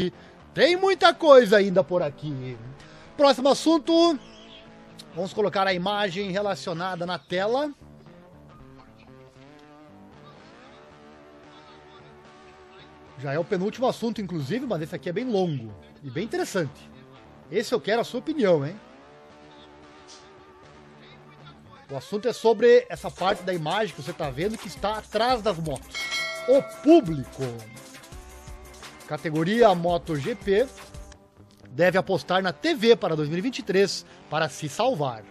2019. Tem muita coisa ainda por aqui. Próximo assunto. Vamos colocar a imagem relacionada na tela. Já é o penúltimo assunto, inclusive, mas esse aqui é bem longo e bem interessante. Esse eu quero a sua opinião, hein? O assunto é sobre essa parte da imagem que você está vendo que está atrás das motos. O público. Categoria MotoGP deve apostar na TV para 2023 para se salvar.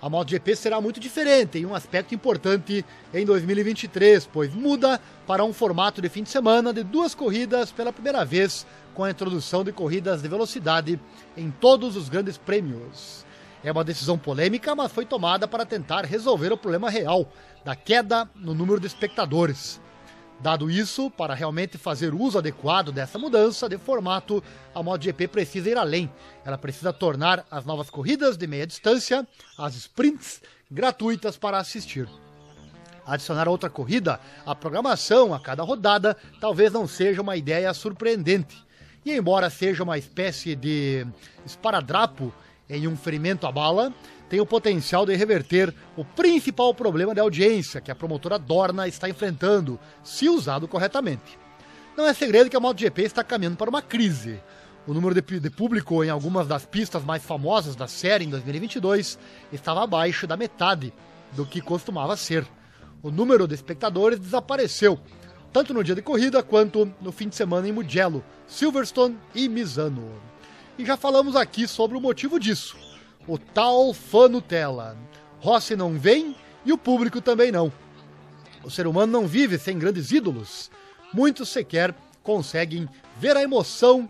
A MotoGP será muito diferente em um aspecto importante em 2023, pois muda para um formato de fim de semana de duas corridas pela primeira vez, com a introdução de corridas de velocidade em todos os grandes prêmios. É uma decisão polêmica, mas foi tomada para tentar resolver o problema real da queda no número de espectadores. Dado isso, para realmente fazer uso adequado dessa mudança de formato, a MotoGP precisa ir além. Ela precisa tornar as novas corridas de meia distância, as sprints, gratuitas para assistir. Adicionar outra corrida à programação a cada rodada talvez não seja uma ideia surpreendente. E embora seja uma espécie de esparadrapo em um ferimento à bala, tem o potencial de reverter o principal problema de audiência que a promotora Dorna está enfrentando, se usado corretamente. Não é segredo que a MotoGP está caminhando para uma crise. O número de, de público em algumas das pistas mais famosas da série em 2022 estava abaixo da metade do que costumava ser. O número de espectadores desapareceu, tanto no dia de corrida quanto no fim de semana em Mugello, Silverstone e Misano. E já falamos aqui sobre o motivo disso o tal fã Nutella. Rossi não vem e o público também não. O ser humano não vive sem grandes ídolos. Muitos sequer conseguem ver a emoção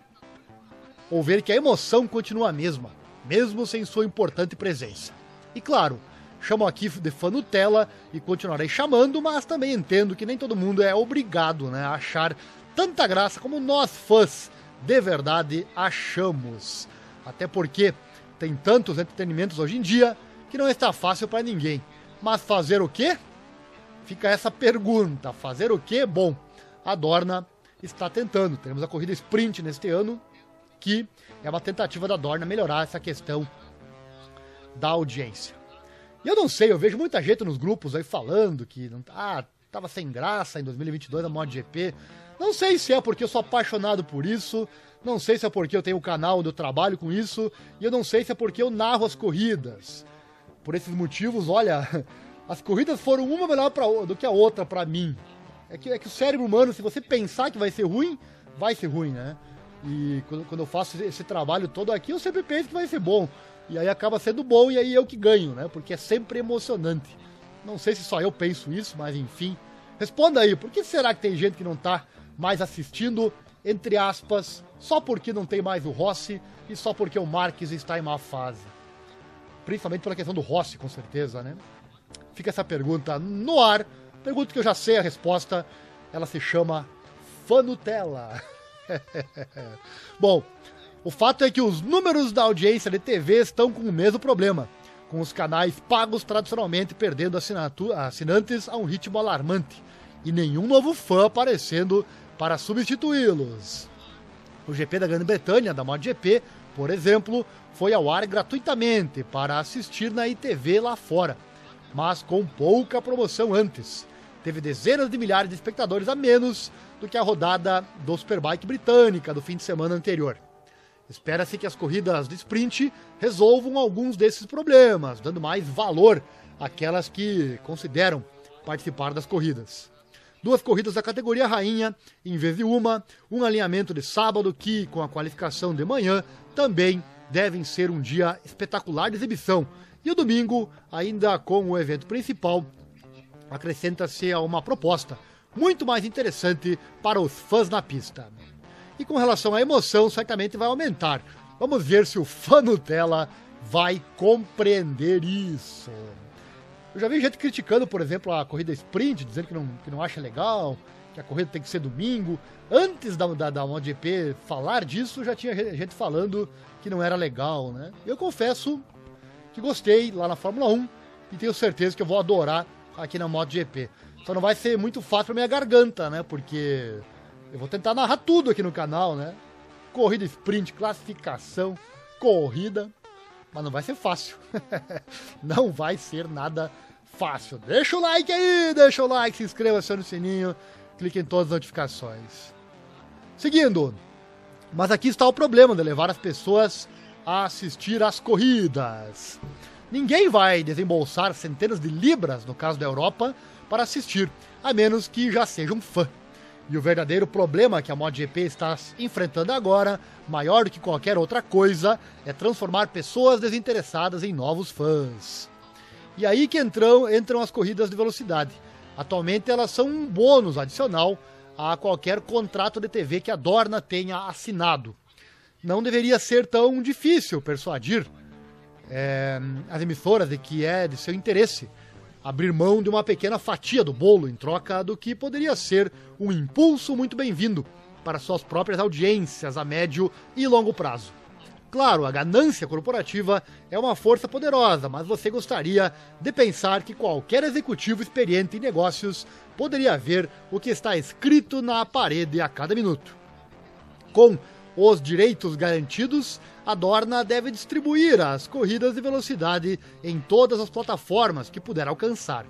ou ver que a emoção continua a mesma, mesmo sem sua importante presença. E claro, chamo aqui de fã Nutella e continuarei chamando, mas também entendo que nem todo mundo é obrigado né, a achar tanta graça como nós fãs de verdade achamos. Até porque tem tantos entretenimentos hoje em dia que não está fácil para ninguém. Mas fazer o quê? Fica essa pergunta. Fazer o quê? Bom, a Dorna está tentando. Teremos a corrida sprint neste ano, que é uma tentativa da Dorna melhorar essa questão da audiência. E eu não sei, eu vejo muita gente nos grupos aí falando que não ah, tava sem graça em 2022 na MotoGP. Não sei se é porque eu sou apaixonado por isso, não sei se é porque eu tenho um canal onde eu trabalho com isso, e eu não sei se é porque eu narro as corridas. Por esses motivos, olha, as corridas foram uma melhor pra, do que a outra para mim. É que, é que o cérebro humano, se você pensar que vai ser ruim, vai ser ruim, né? E quando, quando eu faço esse trabalho todo aqui, eu sempre penso que vai ser bom. E aí acaba sendo bom e aí eu que ganho, né? Porque é sempre emocionante. Não sei se só eu penso isso, mas enfim. Responda aí, por que será que tem gente que não tá mais assistindo entre aspas, só porque não tem mais o Rossi e só porque o Marques está em má fase. Principalmente pela questão do Rossi, com certeza, né? Fica essa pergunta no ar. Pergunta que eu já sei a resposta. Ela se chama Fanutella. Bom, o fato é que os números da audiência de TV estão com o mesmo problema, com os canais pagos tradicionalmente perdendo assinantes a um ritmo alarmante e nenhum novo fã aparecendo para substituí-los. O GP da Grã-Bretanha, da MotoGP, por exemplo, foi ao ar gratuitamente para assistir na ITV lá fora, mas com pouca promoção antes. Teve dezenas de milhares de espectadores a menos do que a rodada do Superbike britânica do fim de semana anterior. Espera-se que as corridas de sprint resolvam alguns desses problemas, dando mais valor àquelas que consideram participar das corridas duas corridas da categoria rainha em vez de uma, um alinhamento de sábado que, com a qualificação de manhã, também devem ser um dia espetacular de exibição. E o domingo, ainda com o evento principal, acrescenta-se a uma proposta muito mais interessante para os fãs na pista. E com relação à emoção, certamente vai aumentar. Vamos ver se o fã Nutella vai compreender isso. Eu já vi gente criticando, por exemplo, a corrida sprint, dizendo que não, que não acha legal, que a corrida tem que ser domingo. Antes da, da, da MotoGP falar disso, já tinha gente falando que não era legal, né? Eu confesso que gostei lá na Fórmula 1 e tenho certeza que eu vou adorar aqui na MotoGP. Só não vai ser muito fácil pra minha garganta, né? Porque Eu vou tentar narrar tudo aqui no canal, né? Corrida sprint, classificação, corrida, mas não vai ser fácil. não vai ser nada fácil. Deixa o like aí, deixa o like, se inscreva, acione o sininho, clique em todas as notificações. Seguindo, mas aqui está o problema de levar as pessoas a assistir às corridas. Ninguém vai desembolsar centenas de libras, no caso da Europa, para assistir, a menos que já seja um fã. E o verdadeiro problema que a MotoGP está enfrentando agora, maior do que qualquer outra coisa, é transformar pessoas desinteressadas em novos fãs. E aí que entram, entram as corridas de velocidade. Atualmente elas são um bônus adicional a qualquer contrato de TV que a Dorna tenha assinado. Não deveria ser tão difícil persuadir é, as emissoras de que é de seu interesse abrir mão de uma pequena fatia do bolo em troca do que poderia ser um impulso muito bem-vindo para suas próprias audiências a médio e longo prazo. Claro, a ganância corporativa é uma força poderosa, mas você gostaria de pensar que qualquer executivo experiente em negócios poderia ver o que está escrito na parede a cada minuto. Com os direitos garantidos, a Dorna deve distribuir as corridas de velocidade em todas as plataformas que puder alcançar.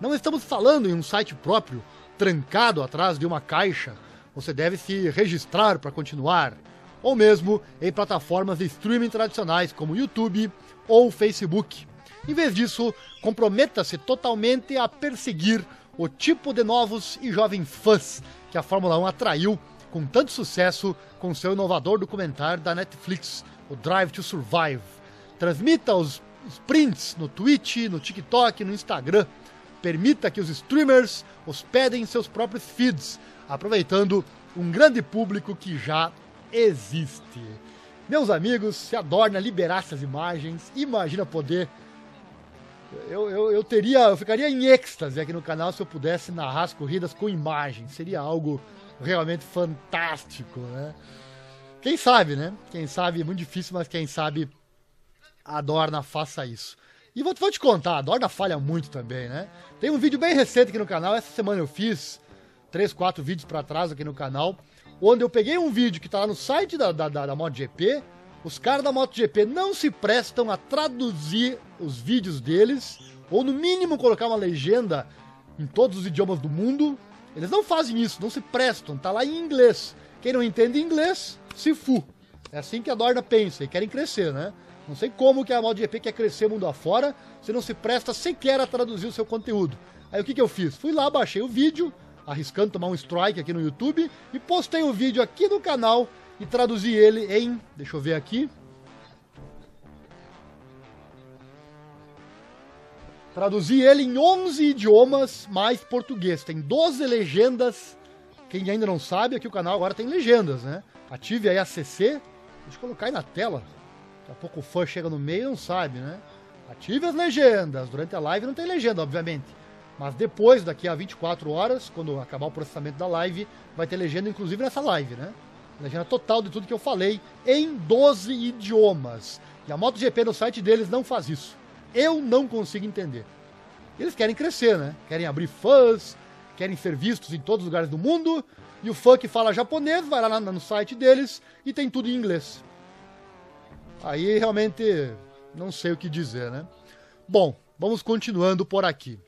Não estamos falando em um site próprio, trancado atrás de uma caixa. Você deve se registrar para continuar. Ou mesmo em plataformas de streaming tradicionais como YouTube ou Facebook. Em vez disso, comprometa-se totalmente a perseguir o tipo de novos e jovens fãs que a Fórmula 1 atraiu com tanto sucesso com seu inovador documentário da Netflix, o Drive to Survive. Transmita os sprints no Twitch, no TikTok, no Instagram. Permita que os streamers hospedem seus próprios feeds, aproveitando um grande público que já existe. Meus amigos, se a Dorna liberasse as imagens, imagina poder. Eu, eu, eu teria. Eu ficaria em êxtase aqui no canal se eu pudesse narrar as corridas com imagens. Seria algo realmente fantástico, né? Quem sabe, né? Quem sabe, é muito difícil, mas quem sabe a Dorna faça isso. E vou, vou te contar, a Dorna falha muito também, né? Tem um vídeo bem recente aqui no canal, essa semana eu fiz três, quatro vídeos para trás aqui no canal, onde eu peguei um vídeo que tá lá no site da, da, da, da MotoGP, os caras da MotoGP não se prestam a traduzir os vídeos deles, ou no mínimo colocar uma legenda em todos os idiomas do mundo, eles não fazem isso, não se prestam, tá lá em inglês. Quem não entende inglês, se fu. É assim que a Dorna pensa e querem crescer, né? Não sei como que a MotoGP quer crescer mundo afora se não se presta sequer a traduzir o seu conteúdo. Aí o que, que eu fiz? Fui lá, baixei o vídeo, arriscando tomar um strike aqui no YouTube, e postei o vídeo aqui no canal e traduzi ele em. Deixa eu ver aqui. Traduzi ele em 11 idiomas mais português. Tem 12 legendas. Quem ainda não sabe, aqui o canal agora tem legendas, né? Ative aí a CC. Deixa eu colocar aí na tela. Daqui a pouco o fã chega no meio e não sabe, né? Ative as legendas. Durante a live não tem legenda, obviamente. Mas depois, daqui a 24 horas, quando acabar o processamento da live, vai ter legenda, inclusive nessa live, né? Legenda total de tudo que eu falei em 12 idiomas. E a MotoGP no site deles não faz isso. Eu não consigo entender. Eles querem crescer, né? Querem abrir fãs, querem ser vistos em todos os lugares do mundo. E o fã que fala japonês vai lá no site deles e tem tudo em inglês. Aí realmente não sei o que dizer, né? Bom, vamos continuando por aqui.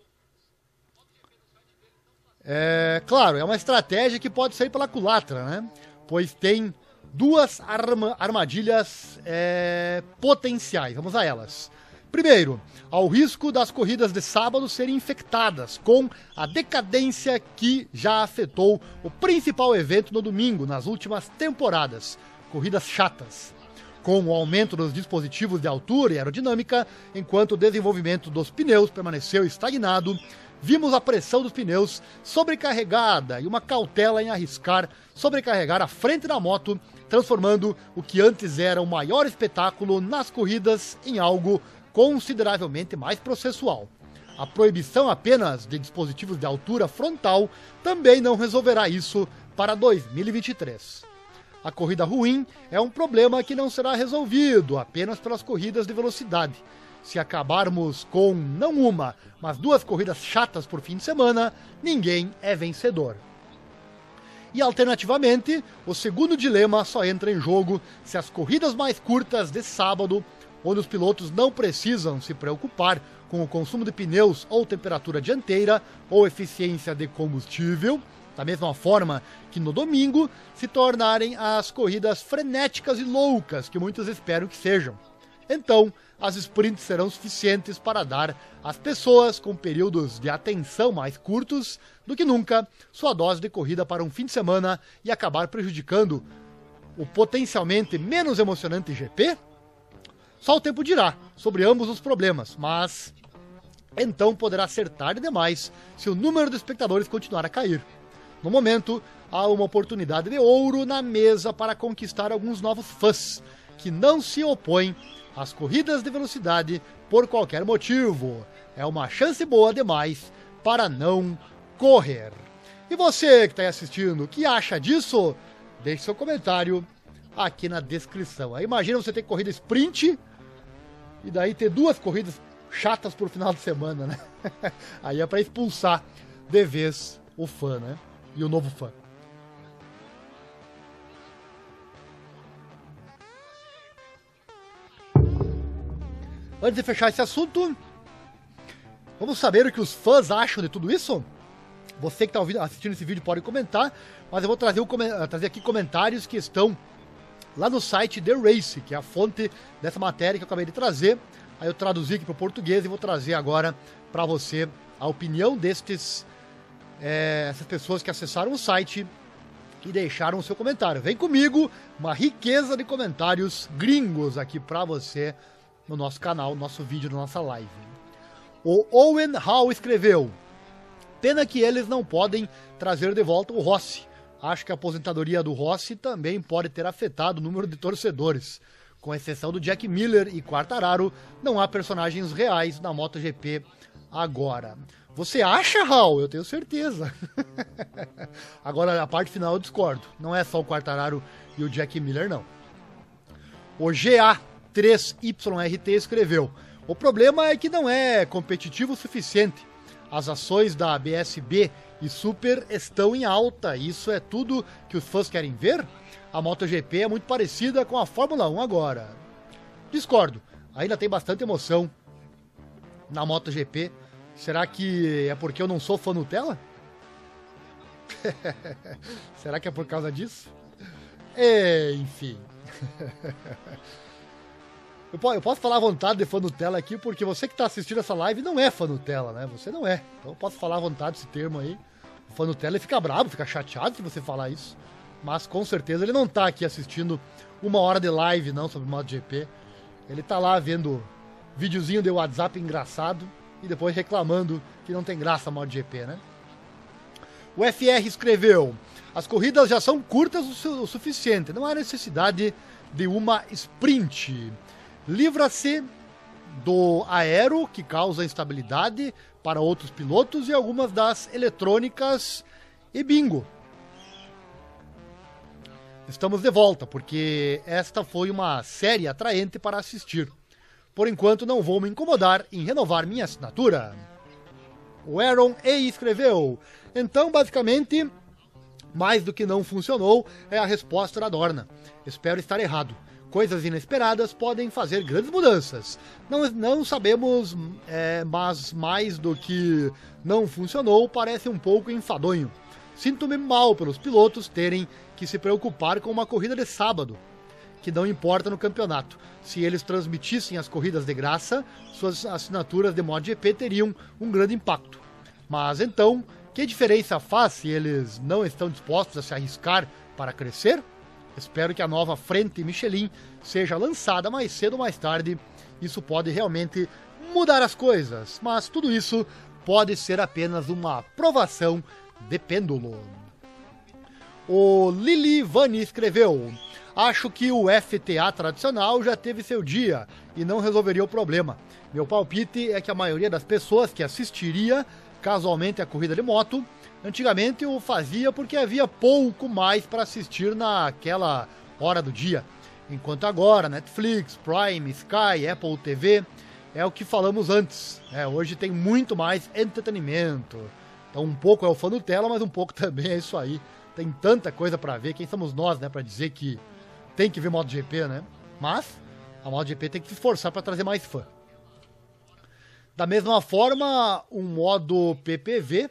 É, claro, é uma estratégia que pode sair pela culatra, né? Pois tem duas arma, armadilhas é, potenciais. Vamos a elas. Primeiro, ao risco das corridas de sábado serem infectadas com a decadência que já afetou o principal evento no domingo nas últimas temporadas corridas chatas. Com o aumento dos dispositivos de altura e aerodinâmica, enquanto o desenvolvimento dos pneus permaneceu estagnado, vimos a pressão dos pneus sobrecarregada e uma cautela em arriscar sobrecarregar a frente da moto, transformando o que antes era o maior espetáculo nas corridas em algo consideravelmente mais processual. A proibição apenas de dispositivos de altura frontal também não resolverá isso para 2023. A corrida ruim é um problema que não será resolvido apenas pelas corridas de velocidade. Se acabarmos com não uma, mas duas corridas chatas por fim de semana, ninguém é vencedor. E alternativamente, o segundo dilema só entra em jogo se as corridas mais curtas de sábado, onde os pilotos não precisam se preocupar com o consumo de pneus ou temperatura dianteira ou eficiência de combustível, da mesma forma que no domingo, se tornarem as corridas frenéticas e loucas que muitos esperam que sejam. Então, as sprints serão suficientes para dar às pessoas com períodos de atenção mais curtos do que nunca sua dose de corrida para um fim de semana e acabar prejudicando o potencialmente menos emocionante GP? Só o tempo dirá sobre ambos os problemas, mas então poderá ser tarde demais se o número de espectadores continuar a cair. No momento, há uma oportunidade de ouro na mesa para conquistar alguns novos fãs que não se opõem às corridas de velocidade por qualquer motivo. É uma chance boa demais para não correr. E você que está aí assistindo, o que acha disso? Deixe seu comentário aqui na descrição. Imagina você ter corrida sprint e daí ter duas corridas chatas por final de semana, né? Aí é para expulsar de vez o fã, né? E o novo fã. Antes de fechar esse assunto, vamos saber o que os fãs acham de tudo isso? Você que está assistindo esse vídeo pode comentar, mas eu vou trazer, trazer aqui comentários que estão lá no site The Race, que é a fonte dessa matéria que eu acabei de trazer. Aí eu traduzi aqui para o português e vou trazer agora para você a opinião destes é, essas pessoas que acessaram o site e deixaram o seu comentário. Vem comigo, uma riqueza de comentários gringos aqui para você no nosso canal, no nosso vídeo, na nossa live. O Owen Hall escreveu: Pena que eles não podem trazer de volta o Rossi. Acho que a aposentadoria do Rossi também pode ter afetado o número de torcedores. Com exceção do Jack Miller e Quartararo, não há personagens reais na MotoGP agora. Você acha, Raul? Eu tenho certeza. agora, a parte final eu discordo. Não é só o Quartararo e o Jack Miller, não. O GA3YRT escreveu: O problema é que não é competitivo o suficiente. As ações da BSB e Super estão em alta. Isso é tudo que os fãs querem ver? a MotoGP é muito parecida com a Fórmula 1 agora. Discordo, ainda tem bastante emoção na MotoGP. Será que é porque eu não sou fã Nutella? Será que é por causa disso? Enfim. Eu posso falar à vontade de fã Nutella aqui, porque você que está assistindo essa live não é fã Nutella, né? Você não é. Então eu posso falar à vontade esse termo aí. O fã Nutella fica bravo, fica chateado se você falar isso mas com certeza ele não tá aqui assistindo uma hora de live não sobre MotoGP. Ele tá lá vendo videozinho de WhatsApp engraçado e depois reclamando que não tem graça a MotoGP, né? O FR escreveu: As corridas já são curtas o, su o suficiente, não há necessidade de uma sprint. Livra-se do aero, que causa instabilidade para outros pilotos, e algumas das eletrônicas e bingo. Estamos de volta, porque esta foi uma série atraente para assistir. Por enquanto, não vou me incomodar em renovar minha assinatura. O Aaron E escreveu: Então, basicamente, mais do que não funcionou é a resposta da Dorna. Espero estar errado. Coisas inesperadas podem fazer grandes mudanças. Não, não sabemos, é, mas mais do que não funcionou, parece um pouco enfadonho. Sinto-me mal pelos pilotos terem que se preocupar com uma corrida de sábado, que não importa no campeonato. Se eles transmitissem as corridas de graça, suas assinaturas de MotoGP teriam um grande impacto. Mas então, que diferença faz se eles não estão dispostos a se arriscar para crescer? Espero que a nova frente Michelin seja lançada mais cedo ou mais tarde. Isso pode realmente mudar as coisas, mas tudo isso pode ser apenas uma aprovação de pêndulo. O Lili Vani escreveu: Acho que o FTA tradicional já teve seu dia e não resolveria o problema. Meu palpite é que a maioria das pessoas que assistiria casualmente a corrida de moto, antigamente o fazia porque havia pouco mais para assistir naquela hora do dia. Enquanto agora, Netflix, Prime, Sky, Apple TV, é o que falamos antes. É, hoje tem muito mais entretenimento. Então um pouco é o fã Nutella, mas um pouco também é isso aí tem tanta coisa para ver, quem somos nós, né, para dizer que tem que ver MotoGP, né? Mas a MotoGP tem que se esforçar para trazer mais fã. Da mesma forma, um modo PPV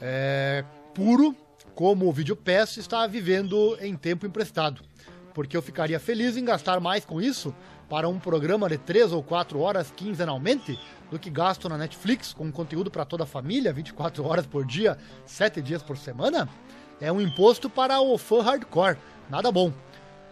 é, puro, como o Video Pass está vivendo em tempo emprestado. Porque eu ficaria feliz em gastar mais com isso para um programa de 3 ou 4 horas quinzenalmente do que gasto na Netflix com conteúdo para toda a família, 24 horas por dia, 7 dias por semana. É um imposto para o fã hardcore, nada bom.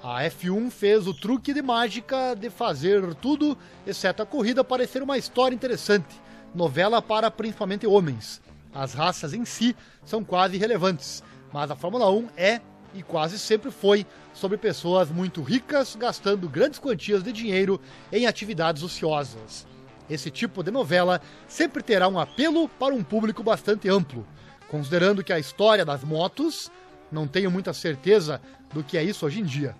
A F1 fez o truque de mágica de fazer tudo, exceto a corrida, parecer uma história interessante. Novela para principalmente homens. As raças em si são quase irrelevantes, mas a Fórmula 1 é e quase sempre foi sobre pessoas muito ricas gastando grandes quantias de dinheiro em atividades ociosas. Esse tipo de novela sempre terá um apelo para um público bastante amplo, considerando que a história das motos não tenho muita certeza do que é isso hoje em dia.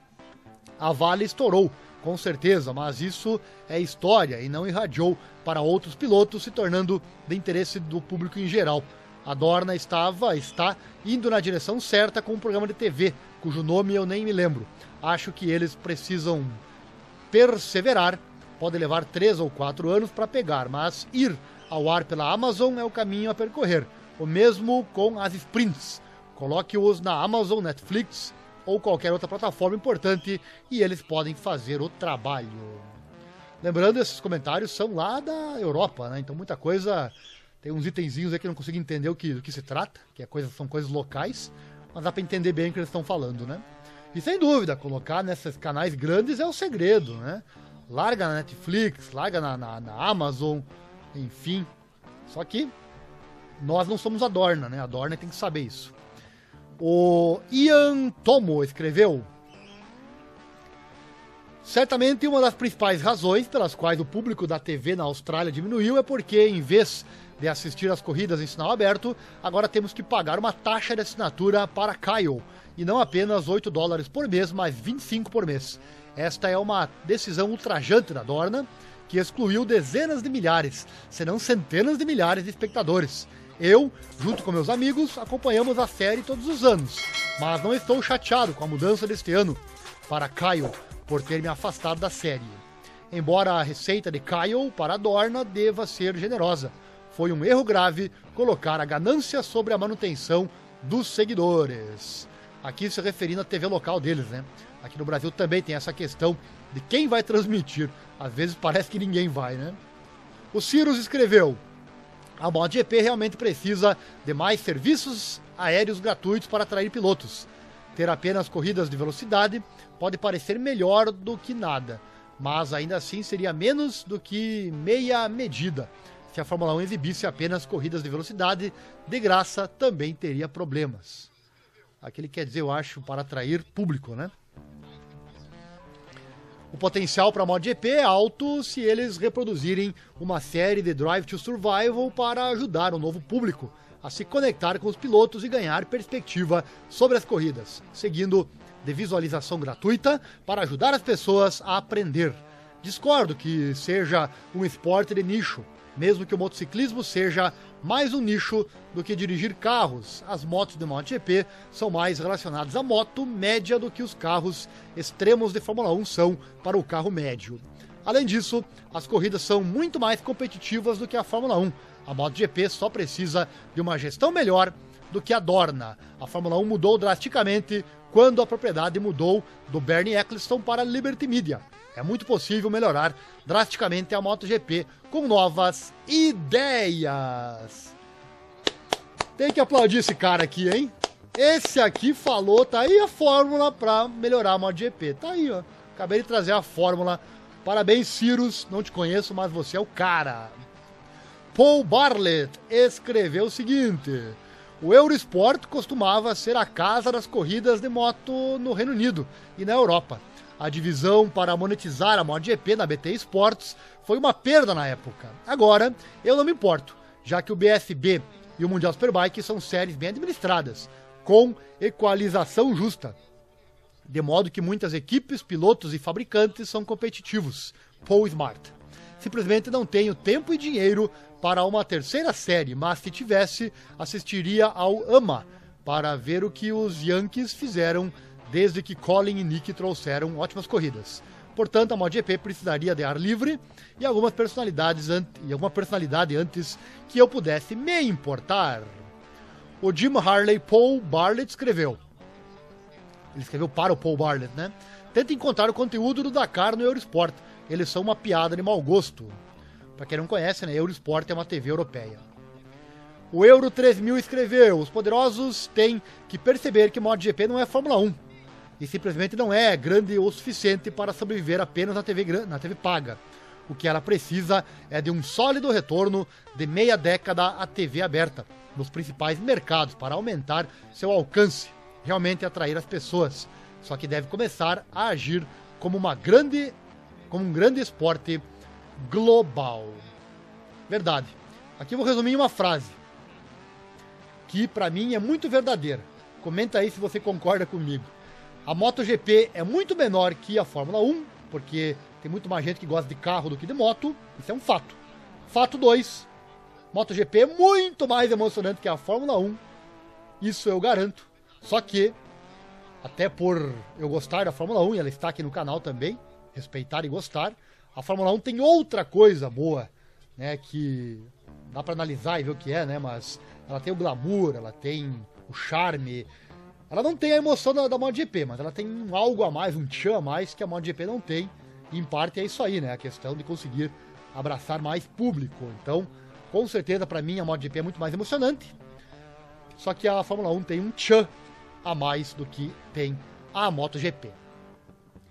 A Vale estourou, com certeza, mas isso é história e não irradiou para outros pilotos, se tornando de interesse do público em geral. A Dorna estava, está indo na direção certa com um programa de TV, cujo nome eu nem me lembro. Acho que eles precisam perseverar. Pode levar três ou quatro anos para pegar, mas ir ao ar pela Amazon é o caminho a percorrer. O mesmo com as sprints. Coloque-os na Amazon, Netflix ou qualquer outra plataforma importante e eles podem fazer o trabalho. Lembrando, esses comentários são lá da Europa, né? Então muita coisa. Tem uns itenzinhos aí que eu não consigo entender o que, do que se trata, que é coisa, são coisas locais, mas dá para entender bem o que eles estão falando, né? E sem dúvida, colocar nesses canais grandes é o segredo, né? Larga na Netflix, larga na, na, na Amazon, enfim. Só que nós não somos a Dorna, né? A Dorna tem que saber isso. O Ian Tomo escreveu: Certamente uma das principais razões pelas quais o público da TV na Austrália diminuiu é porque, em vez de assistir às corridas em sinal aberto, agora temos que pagar uma taxa de assinatura para Kyle, e não apenas 8 dólares por mês, mas 25 por mês. Esta é uma decisão ultrajante da Dorna, que excluiu dezenas de milhares, se não centenas de milhares de espectadores. Eu, junto com meus amigos, acompanhamos a série todos os anos, mas não estou chateado com a mudança deste ano para Kyle por ter me afastado da série. Embora a receita de Kyle para a Dorna deva ser generosa, foi um erro grave colocar a ganância sobre a manutenção dos seguidores. Aqui se referindo à TV local deles, né? Aqui no Brasil também tem essa questão de quem vai transmitir. Às vezes parece que ninguém vai, né? O Cirus escreveu: a MotoGP realmente precisa de mais serviços aéreos gratuitos para atrair pilotos. Ter apenas corridas de velocidade pode parecer melhor do que nada, mas ainda assim seria menos do que meia medida. Se a Fórmula 1 exibisse apenas corridas de velocidade, de graça também teria problemas. Aquele quer dizer, eu acho, para atrair público, né? O potencial para MotoGP é alto se eles reproduzirem uma série de Drive to Survival para ajudar o novo público a se conectar com os pilotos e ganhar perspectiva sobre as corridas, seguindo de visualização gratuita para ajudar as pessoas a aprender. Discordo que seja um esporte de nicho, mesmo que o motociclismo seja mais um nicho do que dirigir carros. As motos de MotoGP são mais relacionadas à moto média do que os carros extremos de Fórmula 1 são para o carro médio. Além disso, as corridas são muito mais competitivas do que a Fórmula 1. A MotoGP só precisa de uma gestão melhor do que a Dorna. A Fórmula 1 mudou drasticamente quando a propriedade mudou do Bernie Eccleston para a Liberty Media é muito possível melhorar drasticamente a MotoGP com novas ideias. Tem que aplaudir esse cara aqui, hein? Esse aqui falou, tá aí a fórmula para melhorar a MotoGP. Tá aí, ó. Acabei de trazer a fórmula. Parabéns, Cirus. Não te conheço, mas você é o cara. Paul Bartlett escreveu o seguinte: O Eurosport costumava ser a casa das corridas de moto no Reino Unido e na Europa. A divisão para monetizar a MotoGP na BT Sports foi uma perda na época. Agora, eu não me importo, já que o BSB e o Mundial Superbike são séries bem administradas, com equalização justa, de modo que muitas equipes, pilotos e fabricantes são competitivos. Paul Smart. simplesmente não tenho tempo e dinheiro para uma terceira série, mas se tivesse, assistiria ao AMA para ver o que os Yankees fizeram desde que Colin e Nick trouxeram ótimas corridas. Portanto, a MotoGP precisaria de ar livre e algumas personalidades e alguma personalidade antes que eu pudesse me importar. O Jim Harley Paul Barlett escreveu. Ele escreveu para o Paul Barlett, né? Tenta encontrar o conteúdo do Dakar no Eurosport. Eles são uma piada de mau gosto. Para quem não conhece, né, Eurosport é uma TV europeia. O Euro 3000 escreveu: Os poderosos têm que perceber que MotoGP não é Fórmula 1 e simplesmente não é grande o suficiente para sobreviver apenas na TV, na TV paga. O que ela precisa é de um sólido retorno de meia década à TV aberta nos principais mercados para aumentar seu alcance, realmente atrair as pessoas só que deve começar a agir como uma grande, como um grande esporte global. Verdade. Aqui eu vou resumir em uma frase que para mim é muito verdadeira. Comenta aí se você concorda comigo. A MotoGP é muito menor que a Fórmula 1, porque tem muito mais gente que gosta de carro do que de moto. Isso é um fato. Fato 2. MotoGP é muito mais emocionante que a Fórmula 1. Isso eu garanto. Só que até por eu gostar da Fórmula 1 e ela está aqui no canal também, respeitar e gostar. A Fórmula 1 tem outra coisa boa, né, que dá para analisar e ver o que é, né, mas ela tem o glamour, ela tem o charme. Ela não tem a emoção da, da MotoGP, mas ela tem algo a mais, um tchan a mais que a MotoGP não tem. E em parte é isso aí, né, a questão de conseguir abraçar mais público. Então, com certeza para mim a MotoGP é muito mais emocionante. Só que a Fórmula 1 tem um tchan a mais do que tem a MotoGP.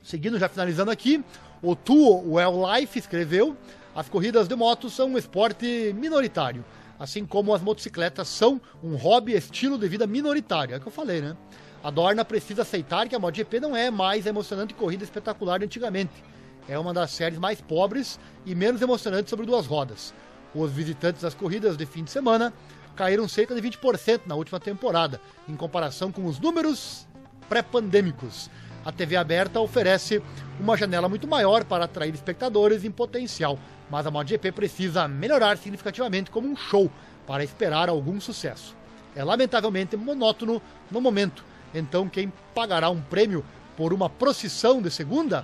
Seguindo, já finalizando aqui, o Tuo Well Life escreveu: as corridas de motos são um esporte minoritário, assim como as motocicletas são um hobby estilo de vida minoritário. É o que eu falei, né? A Dorna precisa aceitar que a MotoGP não é mais a emocionante corrida espetacular de antigamente. É uma das séries mais pobres e menos emocionantes sobre duas rodas. Os visitantes das corridas de fim de semana caíram cerca de 20% na última temporada, em comparação com os números pré-pandêmicos. A TV aberta oferece uma janela muito maior para atrair espectadores em potencial, mas a MotoGP precisa melhorar significativamente como um show para esperar algum sucesso. É lamentavelmente monótono no momento, então quem pagará um prêmio por uma procissão de segunda,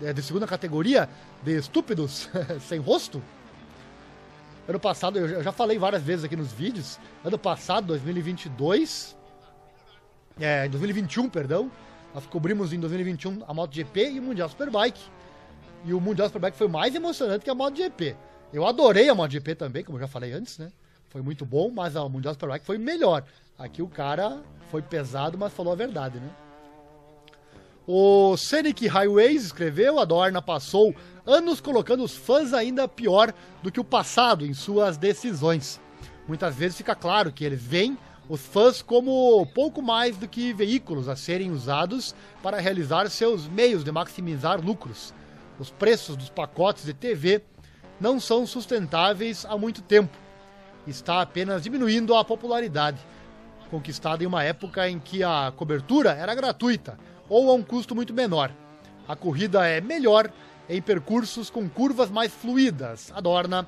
eh, de segunda categoria de estúpidos sem rosto? Ano passado, eu já falei várias vezes aqui nos vídeos. Ano passado, 2022. É, 2021, perdão. Nós cobrimos em 2021 a MotoGP e o Mundial Superbike. E o Mundial Superbike foi mais emocionante que a MotoGP. Eu adorei a MotoGP também, como eu já falei antes, né? Foi muito bom, mas a Mundial Superbike foi melhor. Aqui o cara foi pesado, mas falou a verdade, né? O Scenic Highways escreveu, a Dorna passou anos colocando os fãs ainda pior do que o passado em suas decisões. Muitas vezes fica claro que eles veem os fãs como pouco mais do que veículos a serem usados para realizar seus meios de maximizar lucros. Os preços dos pacotes de TV não são sustentáveis há muito tempo. Está apenas diminuindo a popularidade, conquistada em uma época em que a cobertura era gratuita ou a um custo muito menor. A corrida é melhor em percursos com curvas mais fluídas. A Dorna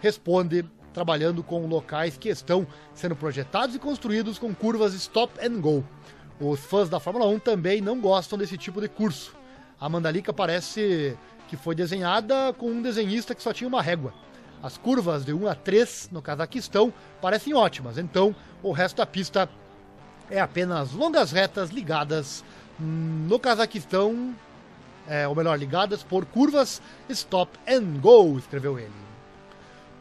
responde trabalhando com locais que estão sendo projetados e construídos com curvas stop and go. Os fãs da Fórmula 1 também não gostam desse tipo de curso. A Mandalika parece que foi desenhada com um desenhista que só tinha uma régua. As curvas de 1 a 3 no Cazaquistão parecem ótimas, então o resto da pista é apenas longas retas ligadas no Cazaquistão, é, ou melhor, ligadas por curvas stop and go, escreveu ele.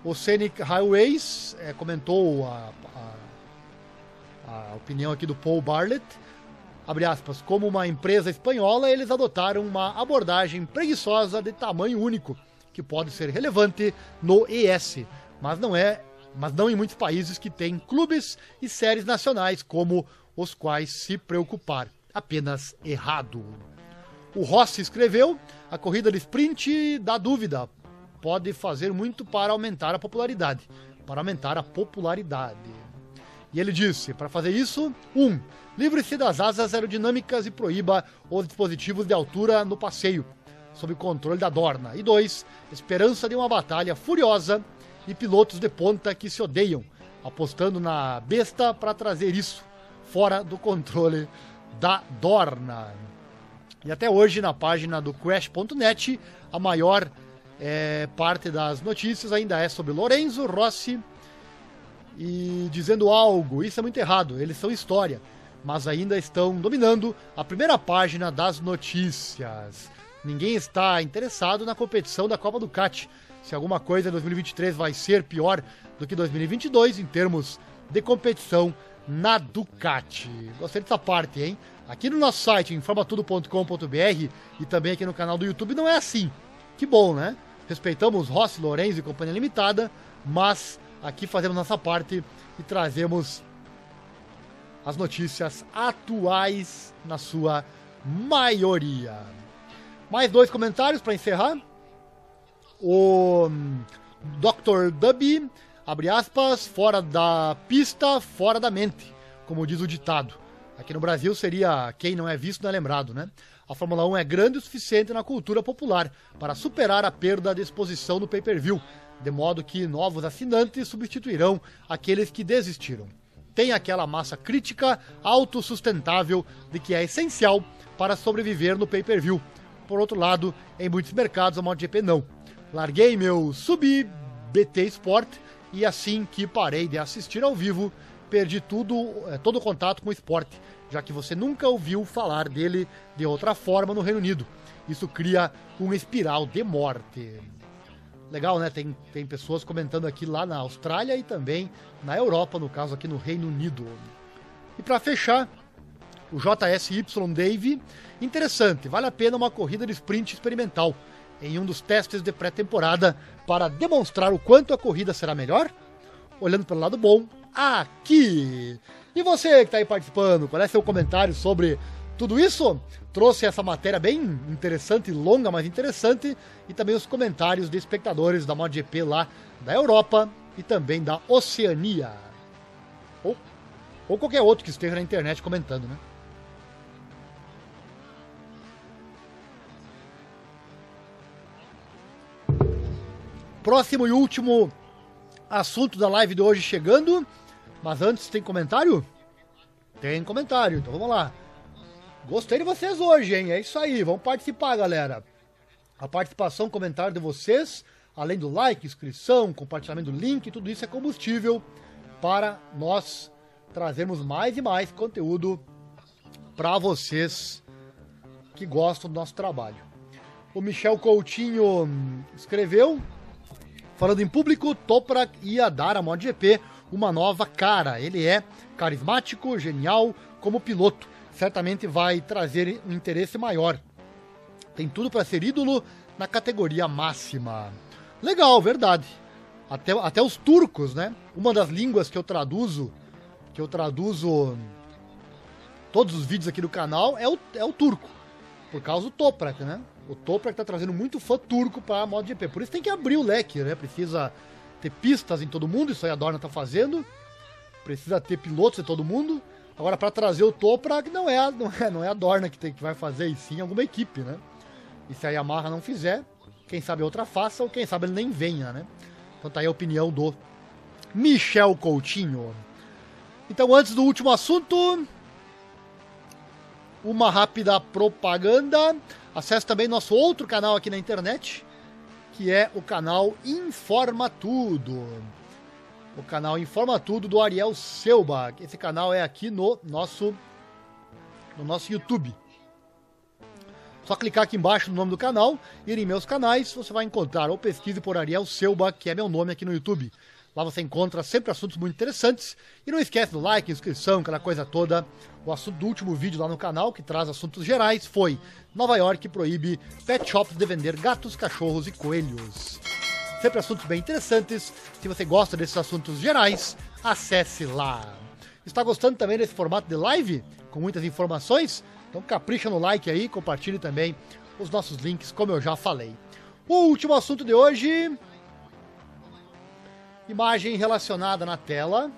O Scenic Highways é, comentou a, a, a, opinião aqui do Paul Barlett. Abre aspas, como uma empresa espanhola, eles adotaram uma abordagem preguiçosa de tamanho único, que pode ser relevante no ES, mas não é, mas não em muitos países que têm clubes e séries nacionais como os quais se preocupar apenas errado. O Rossi escreveu: a corrida de sprint dá dúvida. Pode fazer muito para aumentar a popularidade. Para aumentar a popularidade. E ele disse: para fazer isso, 1. Um, Livre-se das asas aerodinâmicas e proíba os dispositivos de altura no passeio. sob controle da Dorna. E dois, esperança de uma batalha furiosa e pilotos de ponta que se odeiam, apostando na besta para trazer isso fora do controle da Dorna. E até hoje, na página do Crash.net, a maior é, parte das notícias ainda é sobre Lorenzo Rossi e dizendo algo. Isso é muito errado, eles são história, mas ainda estão dominando a primeira página das notícias. Ninguém está interessado na competição da Copa Ducati. Se alguma coisa em 2023 vai ser pior do que 2022 em termos de competição na Ducati. Gostei dessa parte, hein? Aqui no nosso site, informatudo.com.br e também aqui no canal do YouTube não é assim. Que bom, né? Respeitamos Rossi, Lorenzo e Companhia Limitada, mas aqui fazemos nossa parte e trazemos as notícias atuais na sua maioria. Mais dois comentários para encerrar. O hum, Dr. Dubby, abre aspas, fora da pista, fora da mente, como diz o ditado. Aqui no Brasil seria quem não é visto não é lembrado, né? A Fórmula 1 é grande o suficiente na cultura popular para superar a perda de exposição no pay-per-view, de modo que novos assinantes substituirão aqueles que desistiram. Tem aquela massa crítica autossustentável de que é essencial para sobreviver no pay-per-view. Por outro lado, em muitos mercados a MotoGP não. Larguei meu sub BT Sport e assim que parei de assistir ao vivo, perdi tudo, eh, todo o contato com o esporte, já que você nunca ouviu falar dele de outra forma no Reino Unido. Isso cria uma espiral de morte. Legal, né? Tem, tem pessoas comentando aqui lá na Austrália e também na Europa, no caso aqui no Reino Unido. E para fechar, o JSY Dave, interessante, vale a pena uma corrida de sprint experimental em um dos testes de pré-temporada para demonstrar o quanto a corrida será melhor? Olhando pelo lado bom, aqui! E você que está aí participando, qual é seu comentário sobre tudo isso trouxe essa matéria bem interessante, longa, mas interessante, e também os comentários de espectadores da MotoGP lá da Europa e também da Oceania. Ou, ou qualquer outro que esteja na internet comentando, né? Próximo e último assunto da live de hoje chegando. Mas antes, tem comentário? Tem comentário, então vamos lá. Gostei de vocês hoje, hein? É isso aí, vamos participar, galera. A participação, comentário de vocês, além do like, inscrição, compartilhamento do link, tudo isso é combustível para nós trazermos mais e mais conteúdo para vocês que gostam do nosso trabalho. O Michel Coutinho escreveu, falando em público, Toprak ia dar a MotoGP uma nova cara. Ele é carismático, genial como piloto certamente vai trazer um interesse maior. Tem tudo para ser ídolo na categoria máxima. Legal, verdade. Até, até os turcos, né? Uma das línguas que eu traduzo, que eu traduzo todos os vídeos aqui do canal é o, é o turco. Por causa do Toprak, né? O Toprak tá trazendo muito fã turco para MotoGP. Por isso tem que abrir o leque, né? Precisa ter pistas em todo mundo, isso aí a Dorna tá fazendo. Precisa ter pilotos em todo mundo. Agora, para trazer o Toprak, não é, a, não, é, não é a Dorna que, tem, que vai fazer, e sim alguma equipe, né? E se a Yamaha não fizer, quem sabe outra faça, ou quem sabe ele nem venha, né? Então tá aí a opinião do Michel Coutinho. Então, antes do último assunto, uma rápida propaganda. Acesse também nosso outro canal aqui na internet, que é o canal Informa Tudo o canal Informa Tudo do Ariel Selba. Esse canal é aqui no nosso no nosso YouTube. Só clicar aqui embaixo no nome do canal, ir em meus canais, você vai encontrar ou pesquise por Ariel Selba, que é meu nome aqui no YouTube. Lá você encontra sempre assuntos muito interessantes. E não esquece do like, inscrição, aquela coisa toda. O assunto do último vídeo lá no canal, que traz assuntos gerais, foi Nova York proíbe pet shops de vender gatos, cachorros e coelhos sempre assuntos bem interessantes. Se você gosta desses assuntos gerais, acesse lá. Está gostando também desse formato de live, com muitas informações? Então capricha no like aí, compartilhe também os nossos links, como eu já falei. O último assunto de hoje. Imagem relacionada na tela.